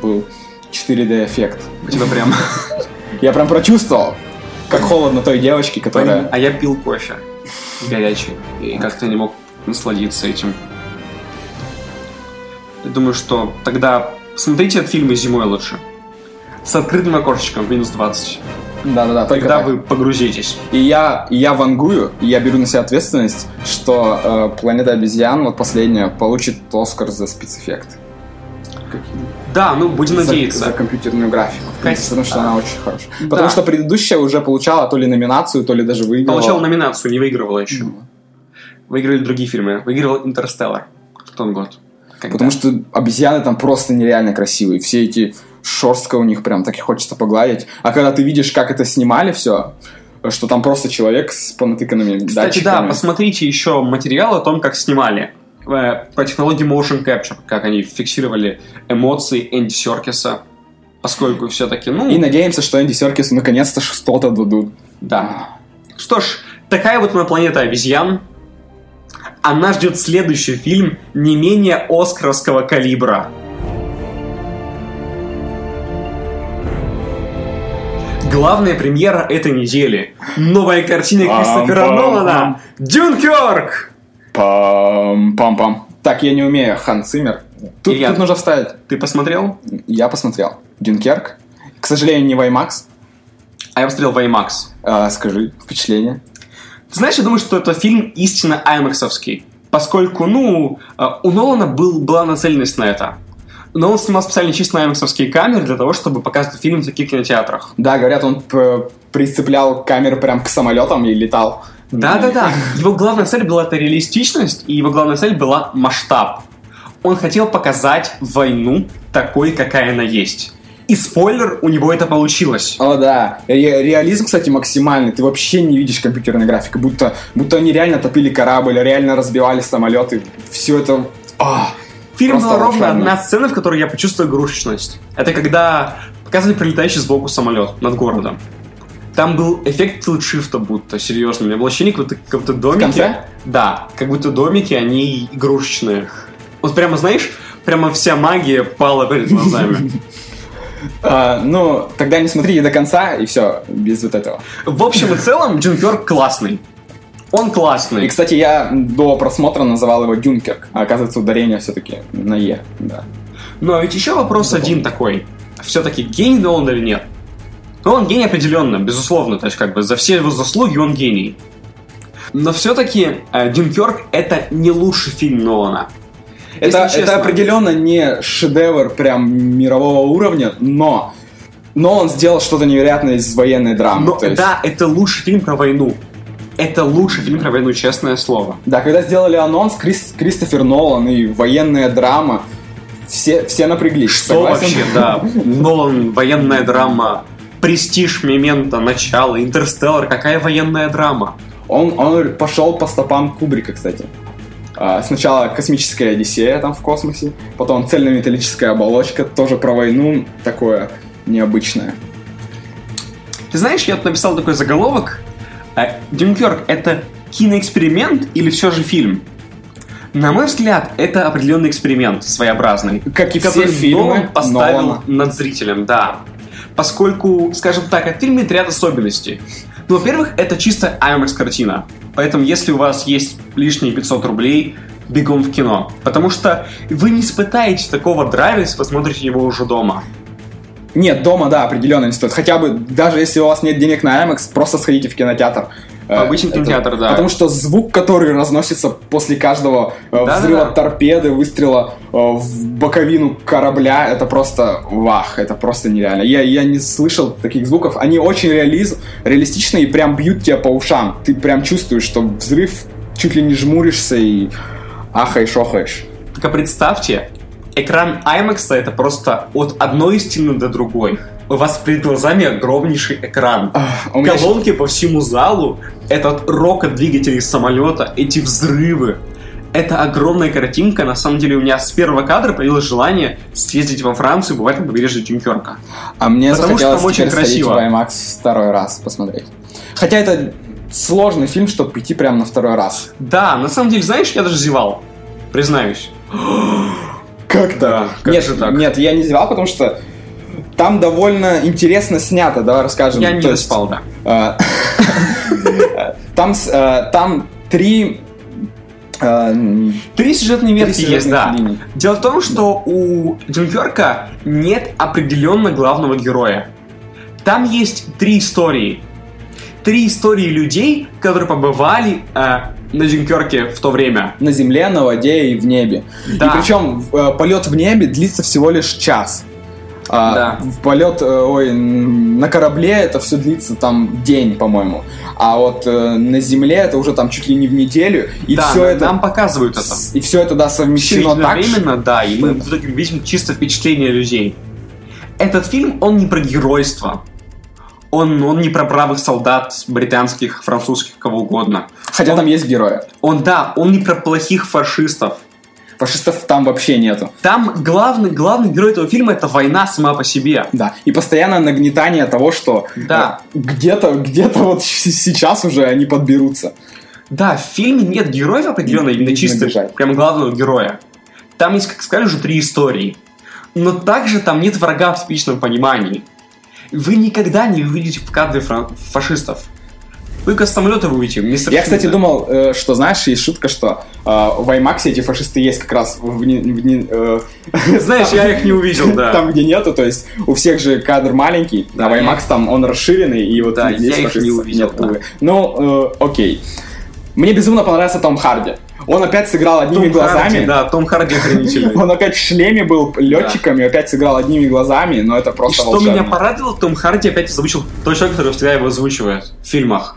был 4D эффект. У тебя прям... Я прям прочувствовал, как холодно той девочке, которая... А я пил кофе горячий и как-то не мог насладиться этим. Я думаю, что тогда смотрите этот фильм зимой лучше. С открытым окошечком, минус 20. Да-да-да, только Тогда так. вы погрузитесь. И я, и я вангую, и я беру на себя ответственность, что э, «Планета обезьян», вот последняя, получит Оскар за спецэффект. Да, ну будем За- надеяться. За, компьютерную графику. Конечно, потому что да. она очень хорошая. Да. Потому что предыдущая уже получала то ли номинацию, то ли даже выиграла. Получал номинацию, не выигрывала еще. Ну, Выиграли другие фильмы. Выиграл «Интерстеллар» в тот год. Когда? Потому что обезьяны там просто нереально красивые. Все эти шерстка у них прям так и хочется погладить. А когда ты видишь, как это снимали все, что там просто человек с понатыканными Кстати, да, датчиками. посмотрите еще материал о том, как снимали. Э, Про технологию motion capture, как они фиксировали эмоции Энди Серкиса. Поскольку все-таки, ну, И надеемся, что Энди Серкису наконец-то что-то дадут. да. Что ж, такая вот она планета обезьян. А нас ждет следующий фильм не менее оскаровского калибра. Главная премьера этой недели. Новая картина Кристофера. Нолана. Дюнкерк! Пам-пам-пам. Так, я не умею, Хан Циммер. Тут, Илья. тут нужно вставить. Ты посмотрел? Я посмотрел. Дюнкерк. К сожалению, не в IMAX. А я посмотрел в IMAX. А, скажи, впечатление. Ты знаешь, я думаю, что это фильм истинно аймаксовский. Поскольку, ну, э, у Нолана был, была нацеленность на это. Но он снимал специально чисто на аймаксовские камеры для того, чтобы показывать фильм в таких кинотеатрах. Да, говорят, он прицеплял камеру прям к самолетам и летал. Да-да-да. Его главная цель была это реалистичность, и его главная цель была масштаб. Он хотел показать войну такой, какая она есть. И спойлер, у него это получилось. О, да. Ре- реализм, кстати, максимальный. Ты вообще не видишь компьютерной графики. Будто, будто они реально топили корабль, реально разбивали самолеты. Все это... А, Фильм была ровно одна сцена, в которой я почувствовал игрушечность. Это когда показывали прилетающий сбоку самолет над городом. Там был эффект тилтшифта будто, серьезно. У меня было ощущение, как будто, как будто домики... конце? Да, как будто домики, они игрушечные. Вот прямо, знаешь, прямо вся магия пала перед глазами. а, ну, тогда не смотрите до конца, и все, без вот этого. В общем и целом, Дюнкерк классный. Он И, классный. кстати, я до просмотра называл его Дюнкерк. А оказывается, ударение все-таки на Е. Да. Но ведь еще вопрос один такой. Все-таки гений Нолан или нет? Ну, он гений определенно, безусловно. То есть, как бы, за все его заслуги он гений. Но все-таки Дюнкерк это не лучший фильм Нолана. Это, честно. это определенно не шедевр прям мирового уровня, но, но он сделал что-то невероятное из военной драмы. Но есть- да, это лучший фильм про войну. Это лучший фильм про войну, честное слово. Да, когда сделали анонс, Крис- Кристофер Нолан и военная драма, все, все напряглись. Что согласен? вообще, да. Нолан, военная драма, Престиж, Мемента, Начало, Интерстеллар, какая военная драма? Он, он пошел по стопам Кубрика, кстати. А, Сначала космическая Одиссея там в космосе, потом цельнометаллическая оболочка, тоже про войну, такое необычное. Ты знаешь, я тут написал такой заголовок. э, Дюнкерк это киноэксперимент или все же фильм? На мой взгляд, это определенный эксперимент своеобразный. Как и все который фильмы Нолан поставил Нолана. над зрителем, да. Поскольку, скажем так, этот фильм имеет ряд особенностей. Ну, во-первых, это чисто IMAX картина. Поэтому, если у вас есть лишние 500 рублей, бегом в кино. Потому что вы не испытаете такого драйва, если посмотрите его уже дома. Нет, дома, да, определенно не стоит. Хотя бы, даже если у вас нет денег на IMAX, просто сходите в кинотеатр. Э, Обычный кинотеатр, да. Потому что звук, который разносится после каждого э, Да, взрыва да, да. торпеды, выстрела э, в боковину корабля, это просто вах, это просто нереально. Я, я не слышал таких звуков. Они очень реализ, реалистичные и прям бьют тебя по ушам. Ты прям чувствуешь, что взрыв, чуть ли не жмуришься и ахаешь, охаешь. Только представьте, экран IMAX это просто от одной стены до другой. У вас перед глазами огромнейший экран. Ах, у меня Колонки по всему залу, этот рокот двигателей самолета, эти взрывы. Это огромная картинка. На самом деле у меня с первого кадра появилось желание съездить во Францию, бывать на побережье Дюнкерка. А мне Потому что захотелось там очень красиво. в IMAX второй раз посмотреть. Хотя это сложный фильм, чтобы прийти прямо на второй раз. Да, на самом деле, знаешь, я даже зевал. Признаюсь. Как Да, как нет, же так? нет, я не зевал, потому что там довольно интересно снято, давай расскажем. Я не То есть, доспал, да. э, Там, э, там три... э, Три сюжетные три ветки есть, сюжетных да. линии. Дело в том, что у Дюнкерка нет определенно главного героя. Там есть три истории. Три истории людей, которые побывали э, на Дюнкерке в то время. На земле, на воде и в небе. Да. И причем э, полет в небе длится всего лишь час. А, Да. В полет, э, ой, на корабле это все длится там день, по-моему. А вот э, на земле это уже там чуть ли не в неделю. И да, все это... нам показывают это. И все это, да, совмещено так, единовременно, да, и мы в итоге видим чисто впечатление людей. Этот фильм, он не про геройство. Он, он не про бравых солдат, британских, французских, кого угодно. Хотя там есть герои. Он, да, он не про плохих фашистов. Фашистов там вообще нету. Там главный, главный герой этого фильма это война сама по себе. Да. И постоянно нагнетание того, что Да. э, где-то, где-то вот сейчас уже они подберутся. Да, в фильме нет героев определенно, именно чисто прям главного героя. Там есть, как сказали, уже три истории. Но также там нет врага в типичном понимании. Вы никогда не увидите в кадре фашистов. Только с самолета вы увидите. мистер Я, кстати, думал, э, что, знаешь, есть шутка, что э, в IMAX эти фашисты есть как раз в, не- в не- э, Знаешь, я их не увидел, да. там, где нету, то есть у всех же кадр маленький, Да, а в я IMAX там он расширенный, и вот Да, здесь я их не увидел, нет, да. увы. Ну, э, окей. Мне безумно понравился Том Харди. Он опять сыграл одними Том глазами. Харди, да, Том Харди охранительный. Он опять в шлеме был летчиком и опять сыграл одними глазами, но это И просто что волшебно. меня порадовало, Том Харди опять озвучил тот человек, который всегда его озвучивает в фильмах.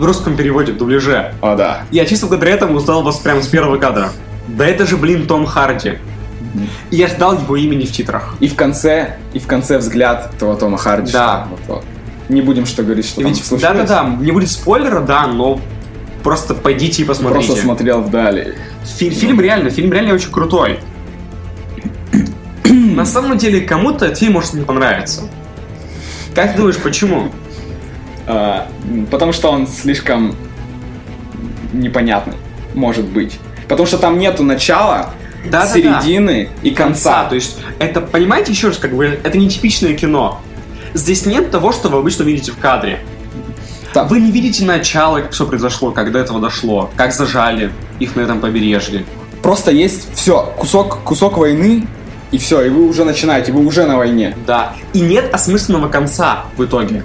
В русском переводе, в дубляже. О, да. Я чисто благодаря этому узнал вас прямо с первого кадра. Да это же, блин, Том Харди. И я ждал его имени в титрах. И в конце, и в конце взгляд того Тома Харди. Да. вот, вот. Не будем что говорить, что И там ведь, случилось. да-да-да, не будет спойлера, да, но просто пойдите и посмотрите. Просто смотрел вдали. Фи- фильм реально, фильм реально очень крутой. На самом деле, кому-то этот фильм может не понравиться. Как думаешь, почему? А, потому что он слишком непонятный, может быть. Потому что там нету начала, Да-да-да. середины и конца. То есть, это, понимаете, еще раз, как бы, это не типичное кино. Здесь нет того, что вы обычно видите в кадре. Там- Вы не видите начало, как все произошло, как до этого дошло, как зажали их на этом побережье. Просто есть все, кусок, кусок войны, и все, и вы уже начинаете, вы уже на войне. Да. И нет осмысленного конца в итоге.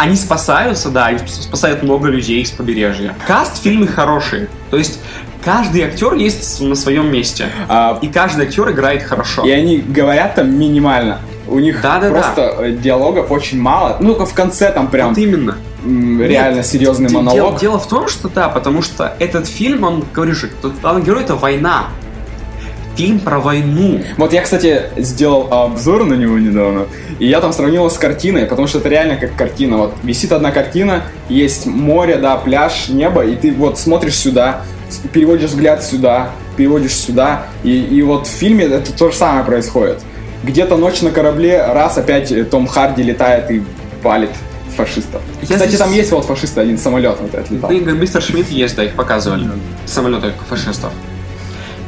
Они спасаются, да, они спас- спасают много людей с побережья. Каст в фильме хороший. То есть каждый актер есть на своем месте. А, И каждый актер играет хорошо. и они говорят там минимально. У них Да-да-да. просто э, диалогов очень мало. Ну, в конце там прям Вот именно. реально Нет, серьезный де- монолог. Дело, дело в том, что да, потому что этот фильм, он, говорю тот главный герой это война. Фильм про войну. Вот я, кстати, сделал обзор на него недавно, и я там сравнил его с картиной, потому что это реально как картина. Вот висит одна картина, есть море, да, пляж, небо, и ты вот смотришь сюда, переводишь взгляд сюда, переводишь сюда, и, и вот в фильме это то же самое происходит. Где-то ночь на корабле, раз опять э, Том Харди летает и палит фашистов. Я Кстати, здесь- там есть вот фашисты, один самолет вот этот летал. Да, и мистер Шмидт есть, да, их показывали. Самолеты фашистов.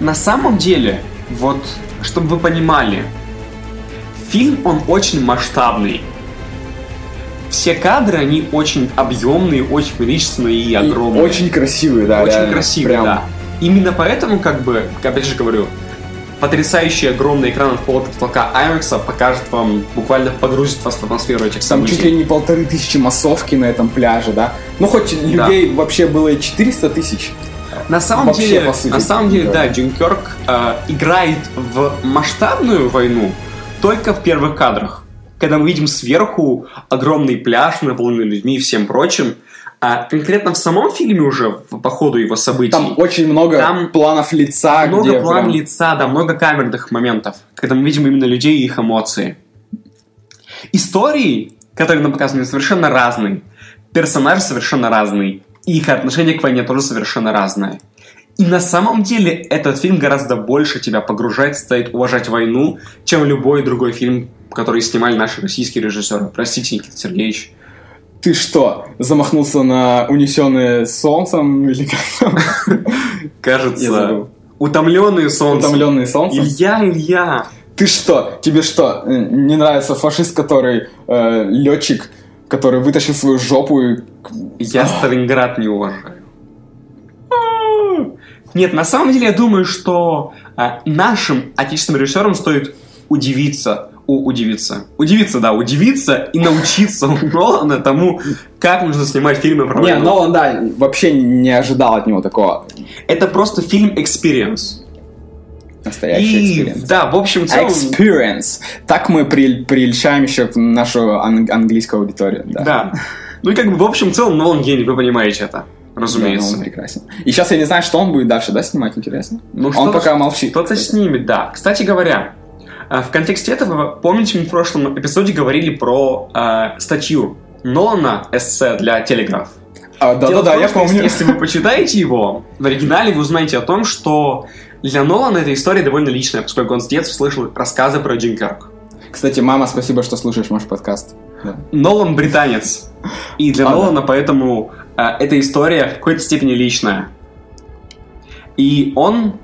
На самом деле, вот, чтобы вы понимали, фильм, он очень масштабный. все кадры, они очень объемные, очень величественные и И огромные. очень красивые, да. Очень реально. красивые, Прям. да. Именно поэтому, как бы, опять же говорю, потрясающий огромный экран от пола до потолка IMAX покажет вам, буквально погрузит вас в атмосферу этих Там событий. чуть ли не полторы тысячи массовки на этом пляже, да? Ну, хоть людей вообще было и 400 тысяч. На самом Вообще, деле, по сути, на самом деле, да. да, Джим Кёрк э, играет в масштабную войну только в первых кадрах. Когда мы видим сверху огромный пляж, наполненный людьми и всем прочим. А конкретно в самом фильме уже, по ходу его событий, Там очень много Там планов лица, много где план прям- лица, да, много камерных моментов, когда мы видим именно людей и их эмоции. Истории, которые нам показаны, совершенно разные. Персонажи совершенно разные. И их отношение к войне тоже совершенно разное. И на самом деле этот фильм гораздо больше тебя погружает, заставит уважать войну, чем любой другой фильм, который снимали наши российские режиссеры. Простите, Никита Сергеевич. Ты что, замахнулся на унесенные солнцем или как Кажется, утомленные солнцем. Утомленные солнцем? Илья, Илья. Ты что? Тебе что? э, Не нравится фашист, который э, летчик, который вытащил свою жопу и... Я Сталинград не уважаю. Нет, на самом деле я думаю, что а, нашим отечественным режиссерам стоит удивиться, у, удивиться, удивиться, да, удивиться и научиться у Нолана тому, как нужно снимать фильмы про Не. Нолан, да, вообще не ожидал от него такого. Это просто фильм experience. Настоящий experience. да, в общем, целом, Experience. Так мы при- прельщаем еще нашу ан- английскую аудиторию. Да. да. Ну и как бы в общем целом Нолан гений, вы понимаете это, Да, разумеется. он прекрасен. И сейчас я не знаю, что он будет дальше, да, снимать, интересно? Ну, он что-то- пока молчит. Кто-то кстати. снимет, да. Кстати говоря, э, в контексте этого, помните, мы в прошлом эпизоде говорили про э, статью Нолана эссе для Телеграф. А, Дело в Да-да-да, том, я помню. Если, если вы почитаете его, в оригинале вы узнаете о том, что для Нолана эта история довольно личная, поскольку он с детства слышал рассказы про Джин Кёрк. Кстати, мама, спасибо, что слушаешь наш подкаст. Да. Нолан британец. И для А, да. Нолана поэтому э, эта история в какой-то степени личная. И он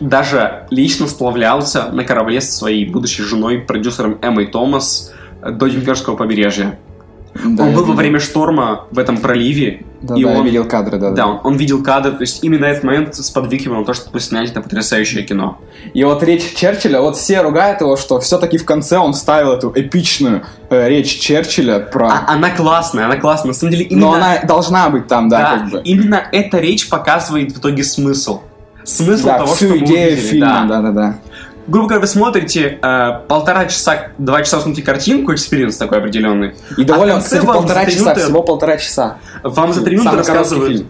даже лично сплавлялся на корабле со своей будущей женой, продюсером Эммой Томас, э, до Дюнкерского побережья. Да, он был во видел. время шторма в этом проливе, Да, и да, он, видел кадры, да, да, он, он видел кадры, то есть именно этот момент сподвигивал на то, чтобы снять это потрясающее кино. И вот речь Черчилля, вот все ругают его, что все-таки в конце он вставил эту эпичную э, речь Черчилля про... А, она классная, она классная. На самом деле, именно, Но она должна быть там, да, да, как бы. именно эта речь показывает в итоге смысл. Смысл Да, того, всю что мы идею увидели, фильма, да. да-да-да. Грубо говоря, вы смотрите э, полтора часа, два часа смотрите картинку, experience такой определенный. И довольно, А кстати, полтора часа, минуты- всего полтора часа. Вам за три минуты рассказывают, фильм.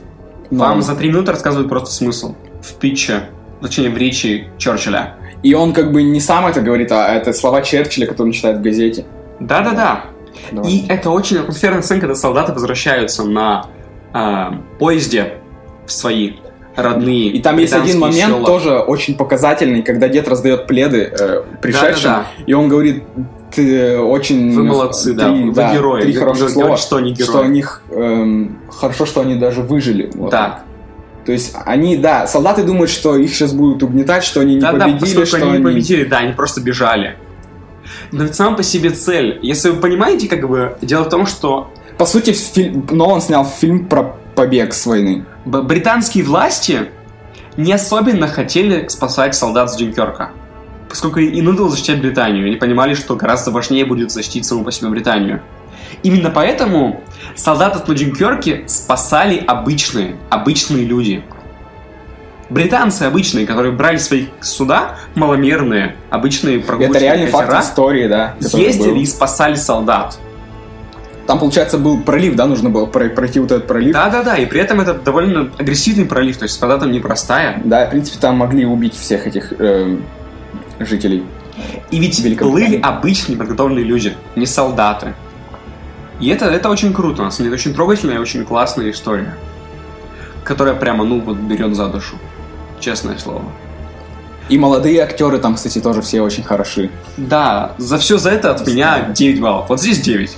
вам Но- за три минуты рассказывают просто смысл в питче, точнее в речи Черчилля. И он как бы не сам это говорит, а это слова Черчилля, которые он читает в газете. Да-да-да. Да. И это очень атмосферная сцена, когда солдаты возвращаются на э, поезде в свои родные. И там есть один момент села. тоже очень показательный, когда дед раздает пледы э, пришедшим, Да-да-да. и он говорит, ты очень... Вы молодцы, да, три, вы герои. Три хороших слова, говорит, что они герои. что у них эм, хорошо, что они даже выжили. Вот. Да. То есть они, да, солдаты думают, что их сейчас будут угнетать, что они не Да, да, победили, поскольку что они не они... победили, да, они просто бежали. Но ведь сам по себе цель. Если вы понимаете, как бы, дело в том, что По сути, фильм, Нолан снял фильм про побег с войны. б- британские власти не особенно хотели спасать солдат с Дюнкерка. Поскольку и нужно защищать Британию. Они понимали, что гораздо важнее будет защитить саму по себе Британию. Именно поэтому солдатов на Дюнкерке спасали обычные, обычные люди. Британцы обычные, которые брали свои суда, маломерные, обычные прогулочные Это реальный факт катера, истории, да. ездили был. и спасали солдат. Там, получается, был пролив, да, нужно было про- пройти вот этот пролив. Да-да-да, и при этом это довольно агрессивный пролив, то есть вода там непростая. Да, в принципе, там могли убить всех этих эм, жителей. И ведь плыли обычные подготовленные люди, не солдаты. И это, это очень круто, на самом деле, очень трогательная и очень классная история, которая прямо, ну, вот берет за душу. Честное слово. И молодые актеры там, кстати, тоже все очень хороши. Да, за все за это от меня 9 баллов. Вот здесь 9.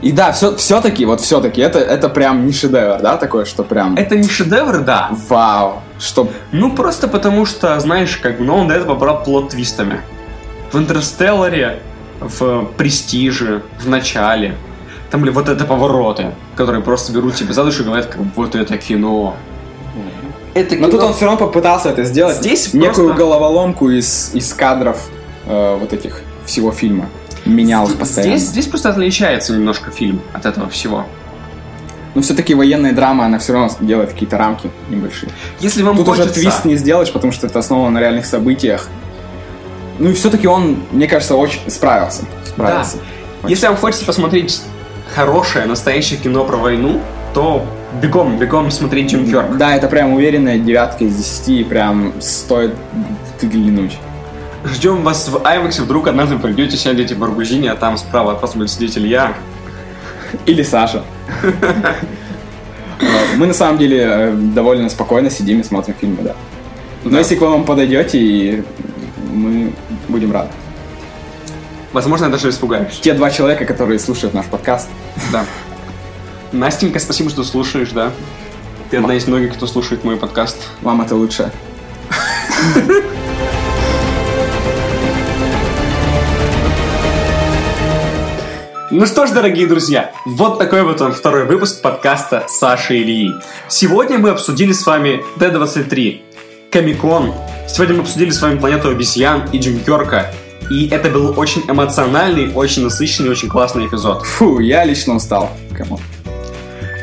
И да, все, все-таки, вот все-таки, это, это прям не шедевр, да, такое, что прям Это не шедевр, да. вау, что Ну, просто потому что, знаешь, как бы, ну, он до этого брал плод-твистами. В «Интерстелларе», в «Престиже», в «Начале». Там были вот это повороты, которые просто берут тебя за душу и говорят, как вот это кино. Это Но тут он все равно попытался это сделать. Здесь некую просто- головоломку из, из кадров э, вот этих всего фильма. Менял их постоянно. Здесь, здесь просто отличается немножко фильм от этого всего. Но все-таки военная драма, она все равно делает какие-то рамки небольшие. Если вам Тут хочется... уже твист не сделаешь, потому что это основано на реальных событиях. Ну и все-таки он, мне кажется, очень справился. Справился. Если вам хочется посмотреть хорошее, настоящее кино про войну, то бегом, бегом смотреть Джим. Да, это прям уверенная девятка из десяти, прям стоит взглянуть. Ждем вас в IMAX, вдруг однажды придете, сядете в Баргузине, а там справа от вас будет сидеть Илья. Или Саша. Вот. Мы на самом деле э, довольно спокойно сидим и смотрим фильмы, да. Но если к вам подойдете, и мы будем рады. Возможно, я даже испугаюсь. Те два человека, которые слушают наш подкаст, Да. Настенька, спасибо, что слушаешь, да. Ты одна из многих, кто слушает мой подкаст. вам это лучше. Ну что ж, дорогие друзья, вот такой вот он второй выпуск подкаста Саши Ильи. Сегодня мы обсудили с вами D23, Комикон. Сегодня мы обсудили с вами Планету обезьян и Джим Кёрка. И это был очень эмоциональный, очень насыщенный, очень классный эпизод. Фу, я лично устал. Come on.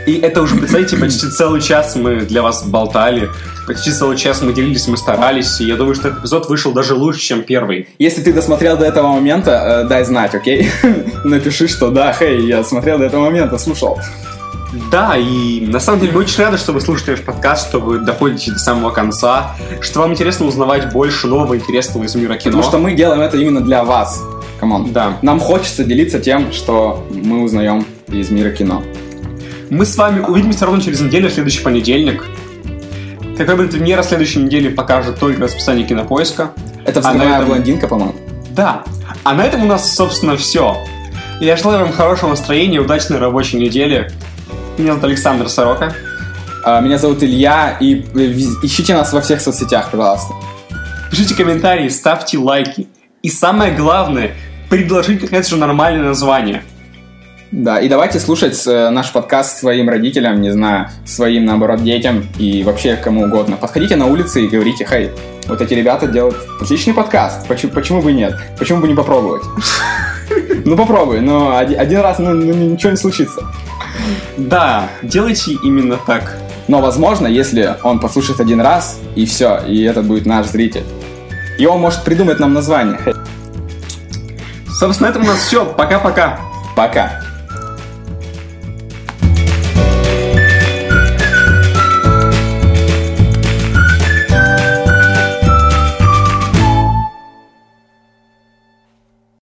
И это уже, представьте, почти целый час мы для вас болтали, почти целый час мы делились, мы старались, и я думаю, что этот эпизод вышел даже лучше, чем первый. Если ты досмотрел до этого момента, э, дай знать, окей? Напиши, что да, хей, я смотрел до этого момента, слушал. Да, и на самом деле мы очень рады, что вы слушаете наш подкаст, что вы доходите до самого конца, что вам интересно узнавать больше нового интересного из мира кино. Потому что мы делаем это именно для вас. Come on. Да. Нам хочется делиться тем, что мы узнаем из мира кино. Мы с вами увидимся ровно через неделю, в следующий понедельник. Какой будет премьера следующей недели, покажет только расписание кинопоиска. Это А на взрывная этом- блондинка, по-моему. Да. А на этом у нас, собственно, все. Я желаю вам хорошего настроения, удачной рабочей недели. Меня зовут Александр Сорока. А, Меня зовут Илья, и э, ищите нас во всех соцсетях, пожалуйста. Пишите комментарии, ставьте лайки. И самое главное, предложите, наконец же, нормальное название. Да, и давайте слушать э, наш подкаст своим родителям, не знаю, своим, наоборот, детям и вообще кому угодно. Подходите на улице и говорите, хей, вот эти ребята делают отличный подкаст, почему, почему бы нет? Почему бы не попробовать? Ну попробуй, но оди- один раз ну, ну, ничего не случится. Да, делайте именно так. Но возможно, если он послушает один раз, и все, и это будет наш зритель. И он может придумать нам название. Собственно, на этом у нас все. Пока-пока. Пока.